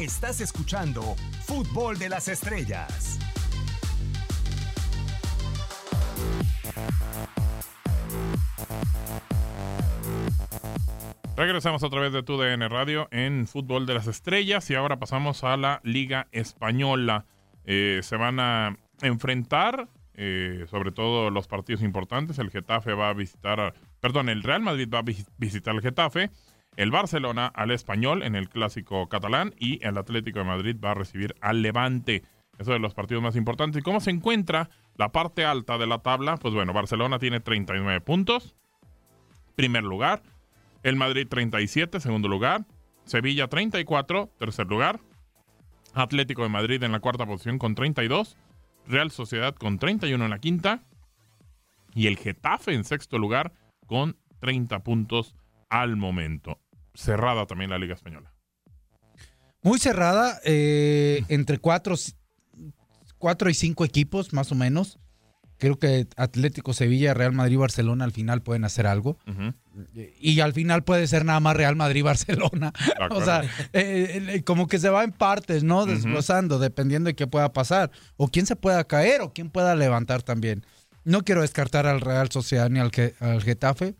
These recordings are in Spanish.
Estás escuchando Fútbol de las Estrellas. Regresamos otra vez de tu DN Radio en Fútbol de las Estrellas y ahora pasamos a la Liga Española. Eh, se van a enfrentar, eh, sobre todo los partidos importantes. El Getafe va a visitar, perdón, el Real Madrid va a visitar al Getafe, el Barcelona al Español en el clásico catalán y el Atlético de Madrid va a recibir al Levante. Eso de los partidos más importantes. ¿Y cómo se encuentra la parte alta de la tabla? Pues bueno, Barcelona tiene 39 puntos, primer lugar. El Madrid 37, segundo lugar. Sevilla 34, tercer lugar. Atlético de Madrid en la cuarta posición con 32. Real Sociedad con 31 en la quinta. Y el Getafe en sexto lugar con 30 puntos al momento. Cerrada también la Liga Española. Muy cerrada, eh, entre cuatro, cuatro y cinco equipos más o menos. Creo que Atlético, Sevilla, Real Madrid, Barcelona al final pueden hacer algo. Y al final puede ser nada más Real Madrid, Barcelona. o sea, eh, eh, como que se va en partes, ¿no? Desglosando, dependiendo de qué pueda pasar. O quién se pueda caer o quién pueda levantar también. No quiero descartar al Real Sociedad ni al, al Getafe,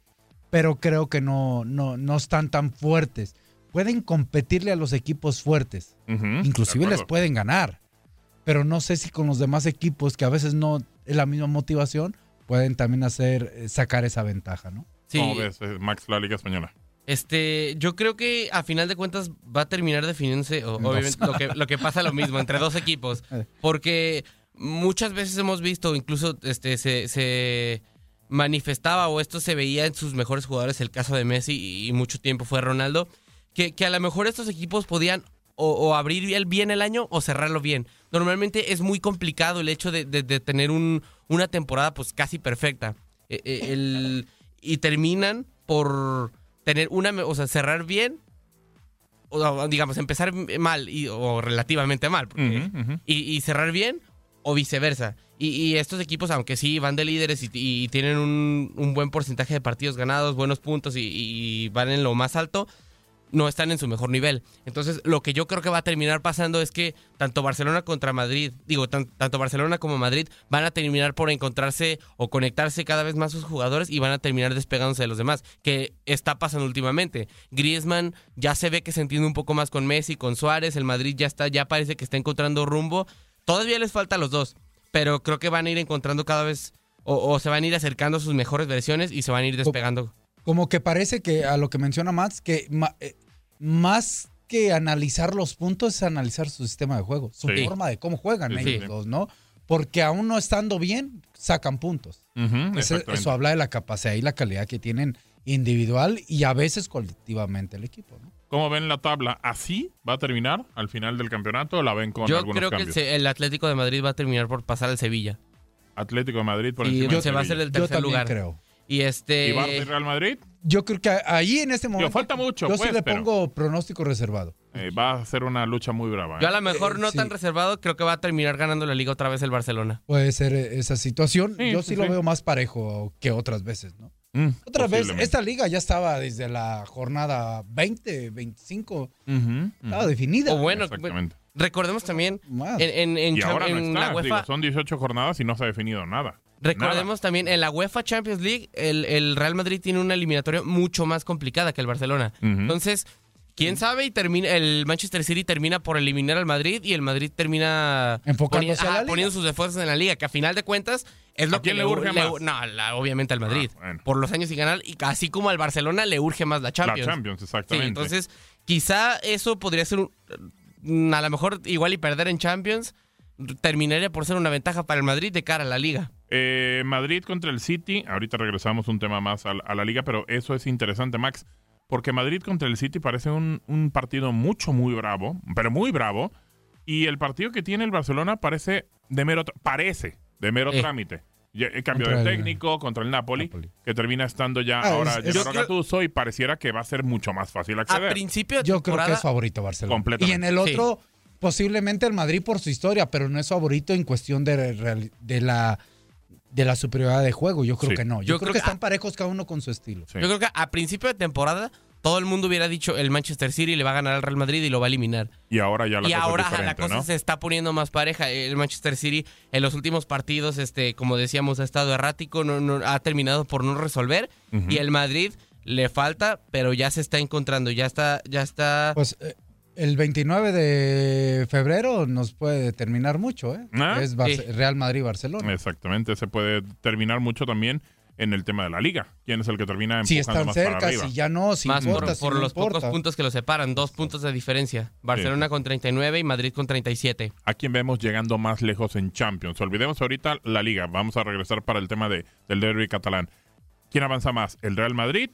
pero creo que no, no, no están tan fuertes. Pueden competirle a los equipos fuertes. Inclusive les pueden ganar. Pero no sé si con los demás equipos que a veces no la misma motivación, pueden también hacer eh, sacar esa ventaja, ¿no? Sí. ¿Cómo ves, eh, Max, la Liga Española? Este, yo creo que a final de cuentas va a terminar definiéndose, obviamente, lo que, lo que pasa lo mismo entre dos equipos. Eh. Porque muchas veces hemos visto, incluso este, se, se manifestaba o esto se veía en sus mejores jugadores, el caso de Messi y mucho tiempo fue Ronaldo, que, que a lo mejor estos equipos podían o, abrir bien el año o cerrarlo bien. Normalmente es muy complicado el hecho de, tener una temporada pues casi perfecta. E, e, y terminan por tener una, o sea, cerrar bien, o digamos, empezar mal y, o relativamente mal, Y, cerrar bien o viceversa. Y, estos equipos, aunque sí van de líderes y, tienen un, un, buen porcentaje de partidos ganados, buenos puntos y, van en lo más alto, no están en su mejor nivel. Entonces, lo que yo creo que va a terminar pasando es que tanto Barcelona contra Madrid, digo, tanto Barcelona como Madrid van a terminar por encontrarse o conectarse cada vez más sus jugadores y van a terminar despegándose de los demás, que está pasando últimamente. Griezmann ya se ve que se entiende un poco más con Messi, con Suárez, el Madrid ya está, ya parece que está encontrando rumbo. Todavía les falta a los dos, pero creo que van a ir encontrando cada vez o, se van a ir acercando a sus mejores versiones y se van a ir despegando. Como que parece que a lo que menciona Max, que eh, más que analizar los puntos es analizar su sistema de juego, su forma de cómo juegan ellos ¿no? Porque aún no estando bien, sacan puntos. eso, habla de la capacidad y la calidad que tienen individual y a veces colectivamente el equipo, ¿no? ¿Cómo ven la tabla? ¿Así va a terminar al final del campeonato o la ven con Yo creo que el Atlético de Madrid va a terminar por pasar al Sevilla. Atlético de Madrid por encima y se va a hacer el tercer lugar. creo. Y este. ¿Y Barça Real Madrid? Yo creo que ahí en este momento. Yo, falta mucho. Yo sí pues, le pongo pronóstico reservado. Eh, va a ser una lucha muy brava. Yo a ¿eh? lo mejor no tan reservado, creo que va a terminar ganando la liga otra vez el Barcelona. Puede ser eh, esa situación. Yo sí, lo veo más parejo que otras veces, ¿no? Mm, Otra vez, esta liga ya estaba desde la jornada 20, 25. Estaba definida. O bueno, recordemos también en, en, y ahora la UEFA. son 18 jornadas y no se ha definido nada. Recordemos también, en la UEFA Champions League, el, Real Madrid tiene una eliminatoria mucho más complicada que el Barcelona. Entonces, quién sabe y termina el Manchester City termina por eliminar al Madrid y el Madrid termina poniendo sus esfuerzos en la liga, que a final de cuentas es lo que le urge más. no, obviamente al Madrid. Ah, por los años y ganar, y así como al Barcelona le urge más la Champions. La Champions, exactamente. entonces, quizá eso podría ser a lo mejor igual y perder en Champions terminaría por ser una ventaja para el Madrid de cara a la liga. Eh, Madrid contra el City, ahorita regresamos un tema más a, la liga, pero eso es interesante, Max, porque Madrid contra el City parece un, partido mucho, muy bravo, pero muy bravo, y el partido que tiene el Barcelona parece de mero, parece de mero eh. trámite. El cambio de técnico contra el Napoli, que termina estando ya ah, ahora es, Gattuso y pareciera que va a ser mucho más fácil acceder. A principio Yo creo que es favorito Barcelona. Y en el otro, posiblemente el Madrid por su historia, pero no es favorito en cuestión de, de la de la superioridad de juego. Yo creo que no. Yo, creo, que, están parejos cada uno con su estilo. Yo creo que a principio de temporada todo el mundo hubiera dicho el Manchester City le va a ganar al Real Madrid y lo va a eliminar. Y ahora ya la y cosa ahora es la cosa ¿no? se está poniendo más pareja. El Manchester City en los últimos partidos, este, como decíamos, ha estado errático, no, no- ha terminado por no resolver. Y el Madrid le falta, pero ya se está encontrando, ya está, ya está. Pues eh, el 29 de febrero nos puede determinar mucho, ¿eh? Ah, Es sí. Real Madrid-Barcelona. Exactamente, se puede terminar mucho también en el tema de la liga. ¿Quién es el que termina empujando Si están más para cerca, arriba? si ya no, si más importa, por, si por no los importa. pocos puntos que los separan, dos puntos de diferencia. Barcelona con 39 y Madrid con 37. ¿A quién vemos llegando más lejos en Champions? Olvidemos ahorita la liga. Vamos a regresar para el tema de, del derby catalán. ¿Quién avanza más, el Real Madrid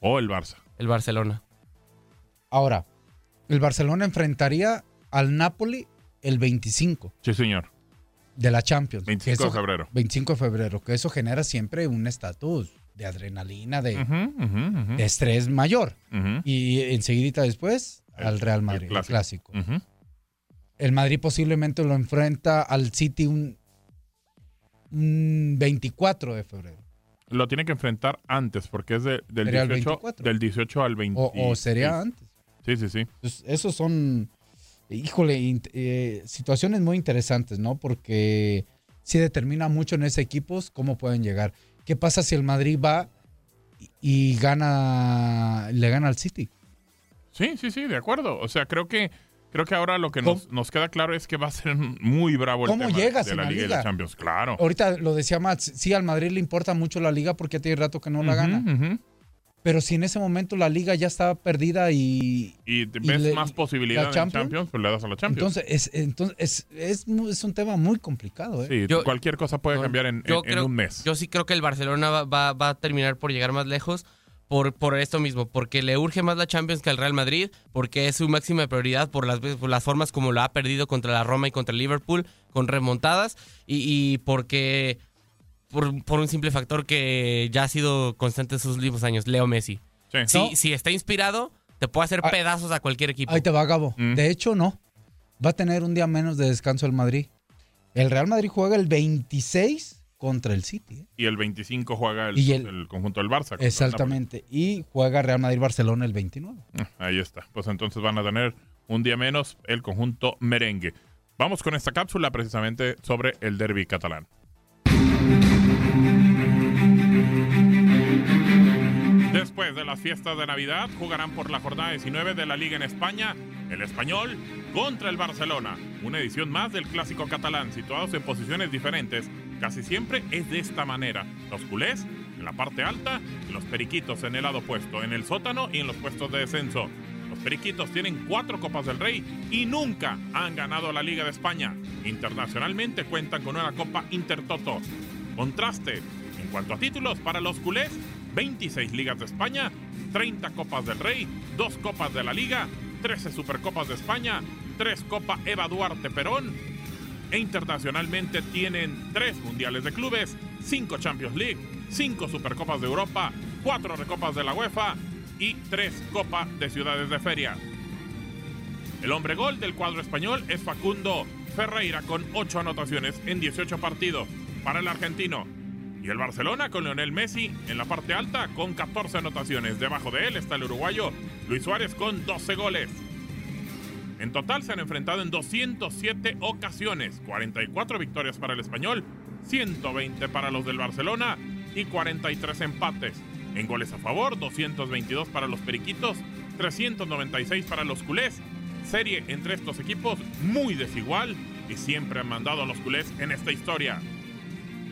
o el Barça? El Barcelona. Ahora, el Barcelona enfrentaría al Napoli el 25 Sí, señor. de la Champions. 25 de febrero. 25 de febrero, que eso genera siempre un estatus de adrenalina, de, estrés mayor. Y enseguidita después El- al Real Madrid, el clásico. El Madrid posiblemente lo enfrenta al City un, un 24 de febrero. Lo tiene que enfrentar antes porque es de- del, Sería el 18, 24. del 18 al 20. O, o sería antes. Sí, sí, sí. Pues esos son, híjole, eh, situaciones muy interesantes, ¿no? Porque sí determina mucho en ese equipos cómo pueden llegar. ¿Qué pasa si el Madrid va y, y gana, le gana al City? Sí, sí, sí, de acuerdo. O sea, creo que creo que ahora lo que nos, nos queda claro es que va a ser muy bravo el ¿Cómo tema llegas de la la Liga y la? Champions. Claro. Ahorita lo decía Max, sí al Madrid le importa mucho la liga porque tiene rato que no la gana. ujú. Pero si en ese momento la liga ya está perdida y Y ves le- más posibilidad la en Champions, Champions, pues le das a la Champions. entonces es entonces es, es, es un tema muy complicado, ¿eh? sí, Yo- cualquier cosa puede cambiar en, Yo en- un mes. Yo sí creo que el Barcelona va, va- va a terminar por llegar más lejos por, por esto mismo, porque le urge más la Champions que al Real Madrid, porque es su máxima prioridad por las, por las formas como lo ha perdido contra la Roma y contra el Liverpool, con remontadas, y, y porque por, por un simple factor que ya ha sido constante en sus últimos años, Leo Messi. Sí. Si, No. si está inspirado, te puede hacer Ah, pedazos a cualquier equipo. Ahí te va, Gabo. Mm. De hecho, no. Va a tener un día menos de descanso el Madrid. El Real Madrid juega el 26 contra el City. ¿eh? Y el 25 juega el, Y el- el conjunto del Barça. contra el Exactamente. Y juega Real Madrid-Barcelona el 29. Napoli. Ahí está. Pues entonces van a tener un día menos el conjunto merengue. Vamos con esta cápsula precisamente sobre el derby catalán. Después de las fiestas de Navidad, jugarán por la jornada 19 de la Liga en España, el Español contra el Barcelona. Una edición más del clásico catalán, situados en posiciones diferentes. Casi siempre es de esta manera. Los culés en la parte alta los periquitos en el lado opuesto, en el sótano y en los puestos de descenso. Los periquitos tienen cuatro Copas del Rey y nunca han ganado la Liga de España. Internacionalmente cuentan con una Copa Intertoto. Contraste en cuanto a títulos para los culés, 26 Ligas de España, 30 Copas del Rey, 2 Copas de la Liga, 13 Supercopas de España, 3 Copa Eva Duarte Perón e internacionalmente tienen 3 Mundiales de Clubes, 5 Champions League, 5 Supercopas de Europa, 4 Recopas de la UEFA y 3 Copas de Ciudades de Feria. El hombre gol del cuadro español es Facundo Ferreira con 8 anotaciones en 18 partidos para el argentino. Y el Barcelona con Lionel Messi en la parte alta con 14 anotaciones. Debajo de él está el uruguayo Luis Suárez con 12 goles. En total se han enfrentado en 207 ocasiones, 44 victorias para el español, 120 para los del Barcelona y 43 empates. En goles a favor, 222 para los periquitos, 396 para los culés. Serie entre estos equipos muy desigual y siempre han mandado a los culés en esta historia.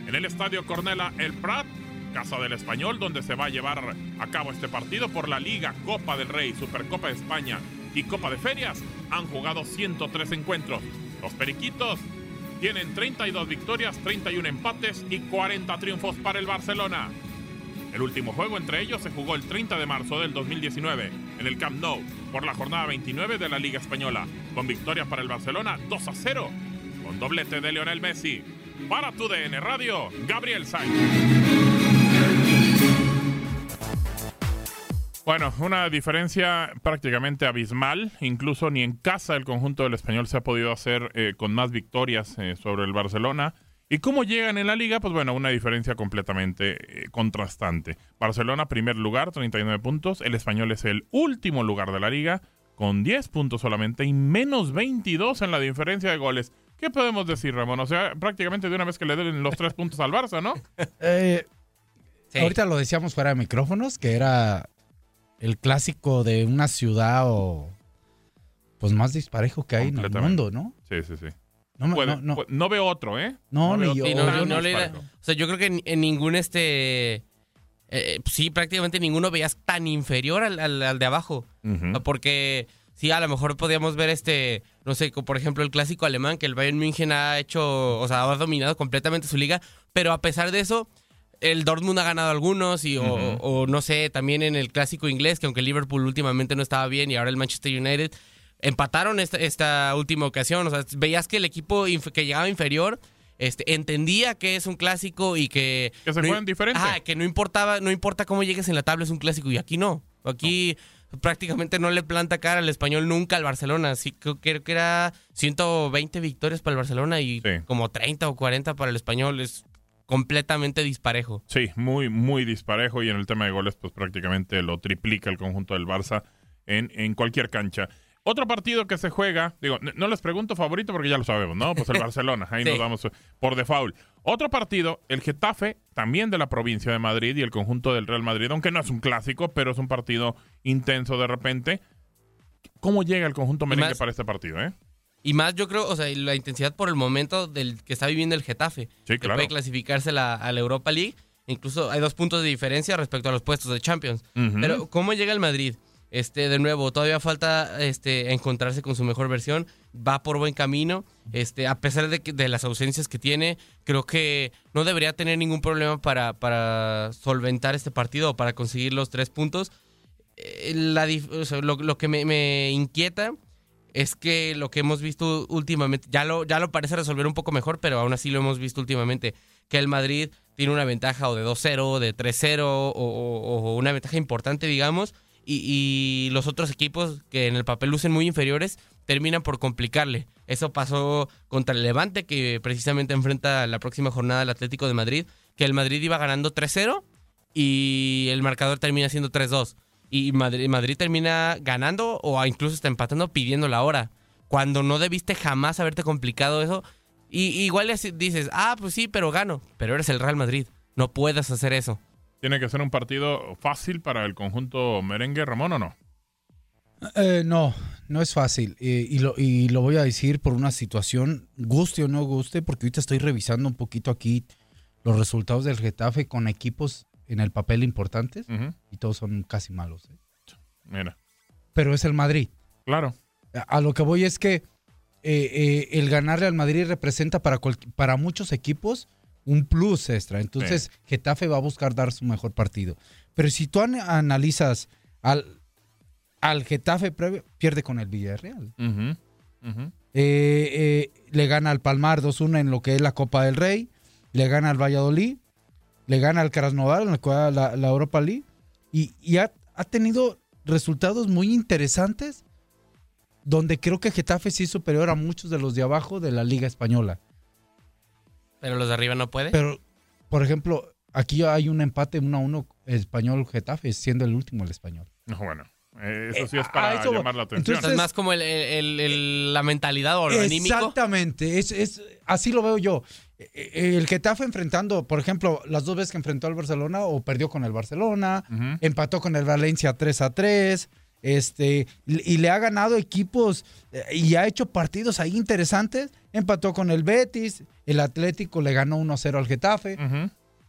En el estadio Cornela El Prat, casa del Español, donde se va a llevar a cabo este partido por la Liga, Copa del Rey, Supercopa de España y Copa de Ferias, han jugado 103 encuentros. Los Periquitos tienen 32 victorias, 31 empates y 40 triunfos para el Barcelona. El último juego entre ellos se jugó el 30 de marzo del 2019 en el Camp Nou por la jornada 29 de la Liga Española, con victoria para el Barcelona 2 a 0, con doblete de Lionel Messi. Para tu DN Radio, Gabriel Sainz. Bueno, una diferencia prácticamente abismal. Incluso ni en casa el conjunto del español se ha podido hacer eh, con más victorias eh, sobre el Barcelona. ¿Y cómo llegan en la liga? Pues bueno, una diferencia completamente eh, contrastante. Barcelona, primer lugar, 39 puntos. El español es el último lugar de la liga, con 10 puntos solamente y menos 22 en la diferencia de goles. ¿Qué podemos decir, Ramón? O sea, prácticamente de una vez que le den los tres puntos al Barça, ¿no? Eh, Sí. Ahorita lo decíamos fuera de micrófonos, que era el clásico de una ciudad o pues más disparejo que hay en el mundo, ¿no? Sí, sí, sí. No, me- Puede- no, no. veo otro, ¿eh? No, ni yo. otro. Sí, no, yo no no le- disparejo. o sea, yo creo que en, en ningún este. eh, sí, prácticamente ninguno veías tan inferior al, al- al de abajo. Porque sí, a lo mejor podíamos ver este, no sé, como por ejemplo el clásico alemán, que el Bayern München ha hecho, o sea, ha dominado completamente su liga, pero a pesar de eso, el Dortmund ha ganado algunos, y, o, no sé, también en el clásico inglés, que aunque el Liverpool últimamente no estaba bien y ahora el Manchester United empataron esta, esta última ocasión, o sea, veías que el equipo que llegaba inferior... Este, entendía que es un clásico y que... Que se no- juegan diferente. Ajá, que no importaba, no importa cómo llegues en la tabla, es un clásico. Y aquí no. Aquí prácticamente no le planta cara al español nunca al Barcelona. Sí, creo, creo que era 120 victorias para el Barcelona y Sí. como 30 o 40 para el español. Es completamente disparejo. Sí, muy, muy disparejo y en el tema de goles, pues prácticamente lo triplica el conjunto del Barça en, en cualquier cancha. Otro partido que se juega, digo, no les pregunto favorito porque ya lo sabemos, ¿no? Pues el Barcelona, ahí Sí. nos damos por default. Otro partido, el Getafe, también de la provincia de Madrid y el conjunto del Real Madrid, aunque no es un clásico, pero es un partido intenso de repente. ¿Cómo llega el conjunto merengue más- para este partido, eh? Y más, yo creo, o sea, la intensidad por el momento del que está viviendo el Getafe. Sí, que claro. puede clasificarse la- a la Europa League. Incluso hay dos puntos de diferencia respecto a los puestos de Champions. Pero, ¿cómo llega el Madrid? Este, de nuevo, todavía falta este, encontrarse con su mejor versión. Va por buen camino. Este, a pesar de, que- de las ausencias que tiene, creo que no debería tener ningún problema para, para solventar este partido o para conseguir los tres puntos. Eh, la lo, que me, inquieta es que lo que hemos visto últimamente, ya lo, ya lo parece resolver un poco mejor, pero aún así lo hemos visto últimamente, que el Madrid tiene una ventaja o de 2-0, de 3-0, o, o- o una ventaja importante, digamos, y, los otros equipos que en el papel lucen muy inferiores terminan por complicarle. Eso pasó contra el Levante, que precisamente enfrenta la próxima jornada al Atlético de Madrid, que el Madrid iba ganando 3-0 y el marcador termina siendo 3-2. Y Madrid, Madrid termina ganando o incluso está empatando pidiendo la hora. Cuando no debiste jamás haberte complicado eso. Y igual es- dices, ah, pues sí, pero gano. Pero eres el Real Madrid. No puedes hacer eso. ¿Tiene que ser un partido fácil para el conjunto merengue, Ramón, o no? Eh, no, no es fácil. Eh, y, lo, y lo voy a decir por una situación, guste o no guste, porque ahorita estoy revisando un poquito aquí los resultados del Getafe con equipos en el papel importantes y todos son casi malos. ¿eh? Mira, Pero es el Madrid. claro. A- A lo que voy es que el ganarle al Madrid representa para, cual- para muchos equipos un plus extra. Entonces, Getafe va a buscar dar su mejor partido. Pero si tú an- analizas al, al Getafe previo, pierde con el Villarreal. Eh, eh, le gana al Palmar 2-1 en lo que es la Copa del Rey. Le gana al Valladolid. Le gana al Krasnodar en la, la, la Europa League. Y, y ha, ha tenido resultados muy interesantes donde creo que Getafe sí es superior a muchos de los de abajo de la Liga Española. Pero los de arriba no puede. Pero, por ejemplo, aquí hay un empate 1-1 español-Getafe, siendo el último el español. No, bueno, eh, eso sí Eh, es a para eso- llamar la atención. entonces- es más como el- el- el- la mentalidad o lo anímico. Exactamente, es, es- así lo veo yo. Eh, El Getafe enfrentando, por ejemplo, las dos veces que enfrentó al Barcelona o perdió con el Barcelona, Ujú. empató con el Valencia 3 a 3, este, y le ha ganado equipos eh, y ha hecho partidos ahí interesantes. Empató con el Betis, el Atlético le ganó 1 a 0 al Getafe.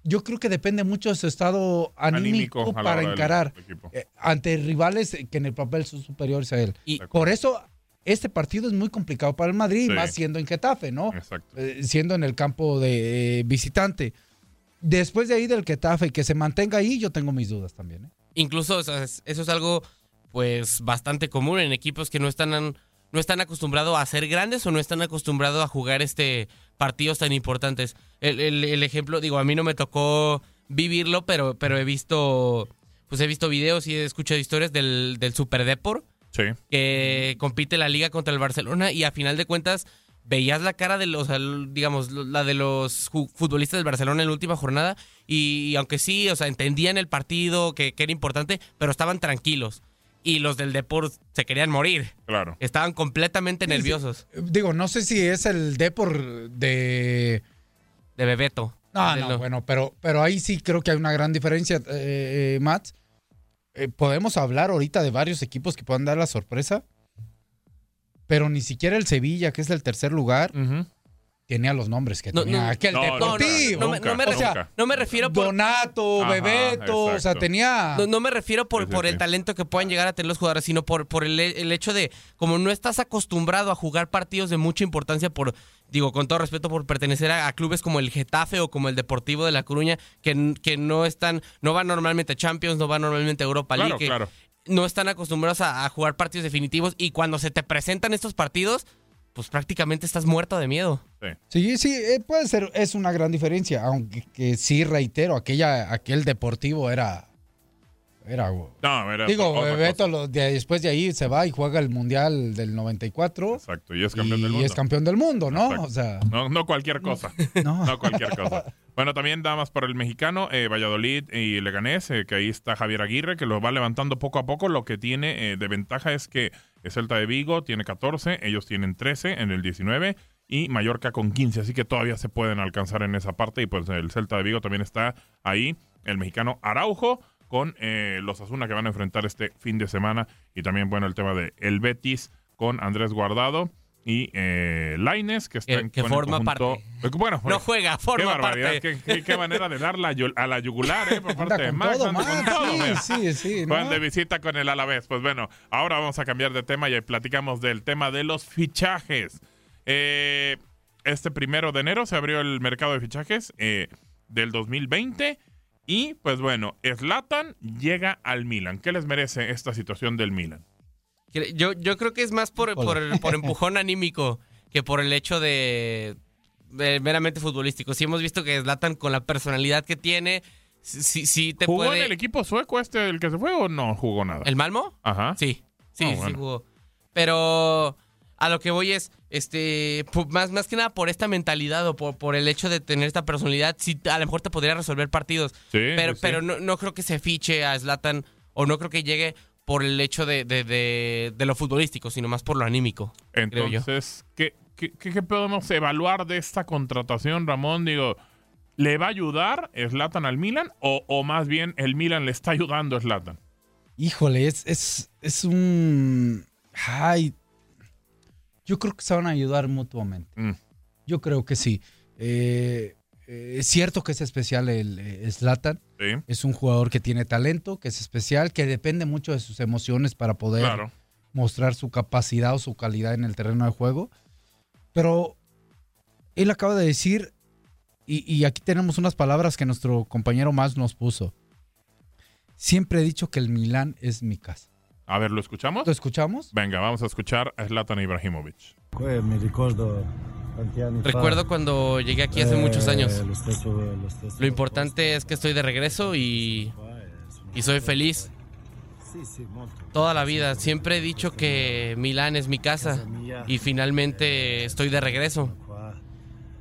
Yo creo que depende mucho de su estado anímico, para encarar eh, ante rivales que en el papel son superiores a él. Y Por eso, este partido es muy complicado para el Madrid, Sí. más siendo en Getafe, ¿no? Exacto. Eh, siendo en el campo de eh, visitante. Después de ahí del Getafe, que se mantenga ahí, yo tengo mis dudas también. ¿eh? incluso o sea, es- eso es algo pues bastante común en equipos que no están no están acostumbrados a ser grandes o no están acostumbrados a jugar este partidos tan importantes. El, el- el ejemplo, digo, a mí no me tocó vivirlo, pero, pero he visto pues he visto videos y he escuchado historias del, del Super Depor Sí. que compite la liga contra el Barcelona y a final de cuentas veías la cara de los, digamos, la de los futbolistas del Barcelona en la última jornada y, aunque sí, o sea, entendían el partido, que, era importante, pero estaban tranquilos. Y los del Deport se querían morir. Claro. Estaban completamente nerviosos. Digo, no sé si es el Deport de... De Bebeto. No, no, bueno, pero, pero ahí sí creo que hay una gran diferencia, eh, eh Matt. Eh, podemos hablar ahorita de varios equipos que puedan dar la sorpresa, pero ni siquiera el Sevilla, que es el tercer lugar, tenía los nombres que tenía aquel Deportivo. No, me, refiero, por... Donato, Bebeto, o sea, tenía... No, me refiero por, por el talento que puedan llegar a tener los jugadores, sino por, por el, el, hecho de, como no estás acostumbrado a jugar partidos de mucha importancia por digo, con todo respeto por pertenecer a, clubes como el Getafe o como el Deportivo de La Coruña, que, que no están, no van normalmente a Champions, no van normalmente a Europa League, no están acostumbrados a, jugar partidos definitivos y cuando se te presentan estos partidos, pues prácticamente estás muerto de miedo. Sí, sí, eh, puede ser, es una gran diferencia, aunque que sí reitero, aquella, aquel Deportivo era era, no, era Digo, Beto después de ahí se va y juega el Mundial del 94. Exacto, y es campeón del mundo. Y es campeón del mundo, ¿no? O sea, no, no cualquier cosa. no. cualquier cosa. Bueno, también damas por el mexicano, eh, Valladolid y Leganés, eh, que ahí está Javier Aguirre, que lo va levantando poco a poco. Lo que tiene eh, de ventaja es que el Celta de Vigo tiene 14, ellos tienen 13 en el 19 y Mallorca con 15, así que todavía se pueden alcanzar en esa parte y pues el Celta de Vigo también está ahí. El mexicano Araujo con eh, los Asuna que van a enfrentar este fin de semana. Y también, bueno, el tema de el Betis con Andrés Guardado y eh, Laines, que está que, forma parte. Eh, bueno, no juega, forma parte. Qué, qué, manera de dar a la yugular, ¿eh? Por parte de Max. Todo, con todo, sí, sí, Van de visita con el Alavés. Pues bueno, ahora vamos a cambiar de tema y platicamos del tema de los fichajes. Eh, este primero de enero se abrió el mercado de fichajes del 2020 y pues bueno, Slatan llega al Milan. ¿Qué les merece esta situación del Milan? Yo, yo creo que es más por, por, empujón anímico que por el hecho de, meramente futbolístico. Si hemos visto que Slatan con la personalidad que tiene, sí, sí te ¿Jugó en el equipo sueco este, el que se fue, o no jugó nada? ¿El Malmo? Ajá. Sí, sí, ah, sí jugó. Pero a lo que voy es, este, más, más que nada por esta mentalidad o por, por el hecho de tener esta personalidad, sí, a lo mejor te podría resolver partidos. pero pero no, no, creo que se fiche a Zlatan o no creo que llegue por el hecho de, de, de, lo futbolístico, sino más por lo anímico. Entonces, ¿qué, qué, qué, podemos evaluar de esta contratación, Ramón? Digo, ¿le va a ayudar Zlatan al Milan o, o más bien el Milan le está ayudando a Zlatan? Híjole, es, es, es un... Ay, yo creo que se van a ayudar mutuamente. Mm. Yo creo que sí. Eh, eh, es cierto que es especial el eh, Slatan. Es un jugador que tiene talento, que es especial, que depende mucho de sus emociones para poder mostrar su capacidad o su calidad en el terreno de juego. Pero él acaba de decir, y, y aquí tenemos unas palabras que nuestro compañero más nos puso. Siempre he dicho que el Milán es mi casa. A ver, ¿lo escuchamos? ¿Lo escuchamos? Venga, vamos a escuchar a Zlatan Ibrahimovic. Recuerdo cuando llegué aquí hace muchos años. Lo importante es que estoy de regreso y, y soy feliz. Toda la vida. Siempre he dicho que Milán es mi casa y finalmente estoy de regreso.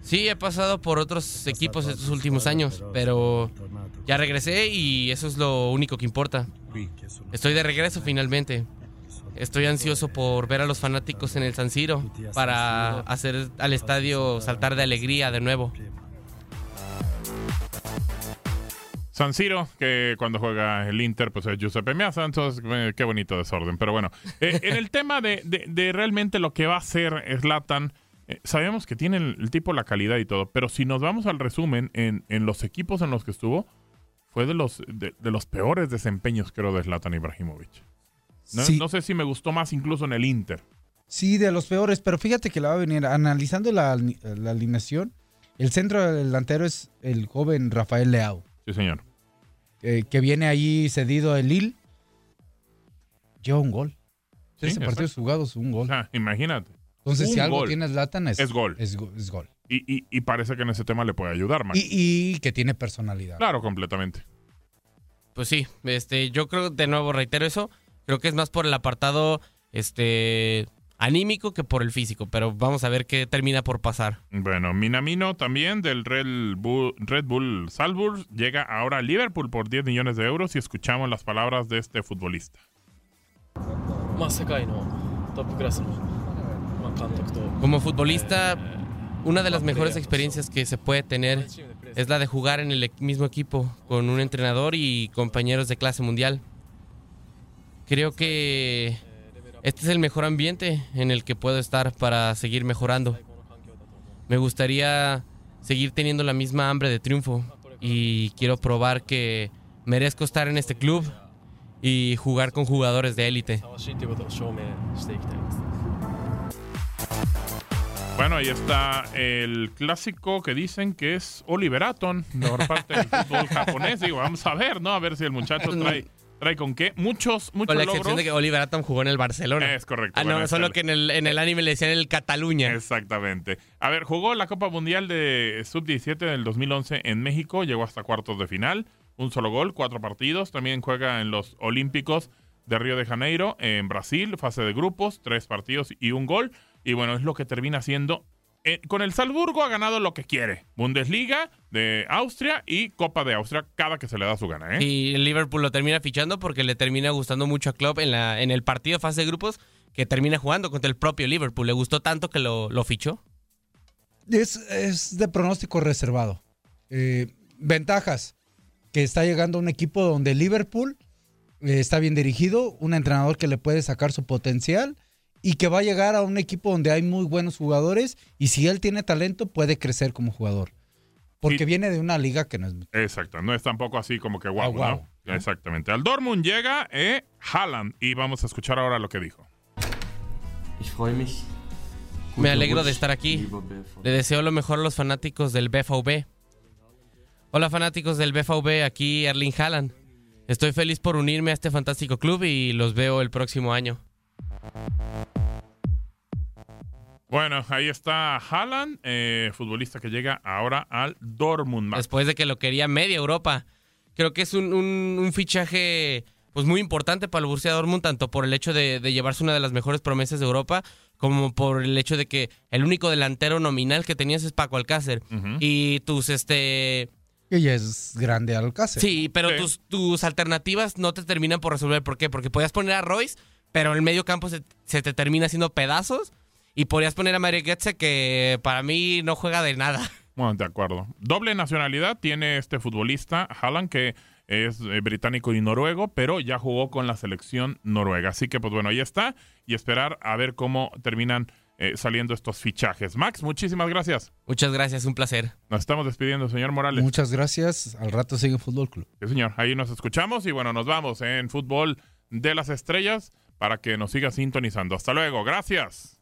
Sí, he pasado por otros equipos estos últimos años, pero ya regresé y eso es lo único que importa. Estoy de regreso finalmente. Estoy ansioso por ver a los fanáticos en el San Siro para hacer al estadio saltar de alegría de nuevo. San Siro, que cuando juega el Inter, pues es Giuseppe Meazza, entonces eh, qué bonito desorden. Pero bueno, eh, en el tema de, de, realmente lo que va a hacer Slatan, eh, sabemos que tiene el, tipo la calidad y todo, pero si nos vamos al resumen, en, en los equipos en los que estuvo, fue de los, de, los peores desempeños, creo, de Zlatan Ibrahimovic. No, sé si me gustó más incluso en el Inter. Sí, de los peores, pero fíjate que la va a venir analizando la, alineación. El centro delantero es el joven Rafael Leao. Sí, señor. que viene ahí cedido el Lille. Lleva un gol. Sí, Ese partido jugados, un gol. imagínate. Entonces, si algo tiene Zlatan es, es gol. Es, gol. Y, parece que en ese tema le puede ayudar, más. Y, que tiene personalidad. Claro, completamente. Pues sí, este, yo creo, de nuevo reitero eso, creo que es más por el apartado este anímico que por el físico, pero vamos a ver qué termina por pasar. Bueno, Minamino también del Red Bull, Red Bull Salzburg llega ahora a Liverpool por 10 millones de euros y escuchamos las palabras de este futbolista. Como futbolista, una de las mejores experiencias que se puede tener es la de jugar en el mismo equipo con un entrenador y compañeros de clase mundial. Creo que este es el mejor ambiente en el que puedo estar para seguir mejorando. Me gustaría seguir teniendo la misma hambre de triunfo y quiero probar que merezco estar en este club y jugar con jugadores de élite. Bueno, ahí está el clásico que dicen que es Oliver Aton, por parte del fútbol japonés. Digo, vamos a ver, ¿no? A ver si el muchacho trae, trae con qué. Muchos, muchos Con la logros. excepción de que Oliver Atom jugó en el Barcelona. Es correcto. Ah, no, bueno, solo que en el, en el anime le decían el Cataluña. Exactamente. A ver, jugó la Copa Mundial de Sub-17 del 2011 en México, llegó hasta cuartos de final, un solo gol, cuatro partidos. También juega en los Olímpicos de Río de Janeiro, en Brasil, fase de grupos, tres partidos y un gol. Y bueno, es lo que termina siendo. eh, con el Salzburgo ha ganado lo que quiere. Bundesliga de Austria y Copa de Austria cada que se le da su gana. ¿eh? Y el Liverpool lo termina fichando porque le termina gustando mucho a Klopp en, la, en el partido de fase de grupos que termina jugando contra el propio Liverpool. Le gustó tanto que lo, lo fichó. Es, es de pronóstico reservado. Eh, ventajas. Que está llegando un equipo donde Liverpool eh, está bien dirigido, un entrenador que le puede sacar su potencial y que va a llegar a un equipo donde hay muy buenos jugadores y si él tiene talento puede crecer como jugador. Porque Y- viene de una liga que no es... Exacto, no es tampoco así como que guau, Ah, guau. ¿no? Exactamente. Al Dortmund llega eh, Haaland y vamos a escuchar ahora lo que dijo. Me alegro de estar aquí. Le deseo lo mejor a los fanáticos del BVB. Hola fanáticos del BVB, aquí Erling Haaland. Estoy feliz por unirme a este fantástico club y los veo el próximo año. Bueno, ahí está Haaland, eh, futbolista que llega ahora al Dortmund. Después de que lo quería media Europa. Creo que es un, un- un fichaje pues muy importante para el Borussia Dortmund, tanto por el hecho de, de llevarse una de las mejores promesas de Europa, como por el hecho de que el único delantero nominal que tenías es Paco Alcácer. Y tus este Que ya es grande Alcácer. Sí, pero Sí. Tus, tus alternativas no te terminan por resolver. ¿Por qué? Porque podías poner a Royce, pero en el medio campo se, se te termina haciendo pedazos. Y podrías poner a Mario Götze, que para mí no juega de nada. Bueno, de acuerdo. Doble nacionalidad tiene este futbolista, Haaland, que es eh, británico y noruego, pero ya jugó con la selección noruega. Así que, pues bueno, ahí está. Y esperar a ver cómo terminan eh, saliendo estos fichajes. Max, muchísimas gracias. Muchas gracias, un placer. Nos estamos despidiendo, señor Morales. Muchas gracias. Al rato sigue Fútbol Club. Sí, señor. Ahí nos escuchamos y bueno, nos vamos en Fútbol de las Estrellas para que nos siga sintonizando. Hasta luego. Gracias.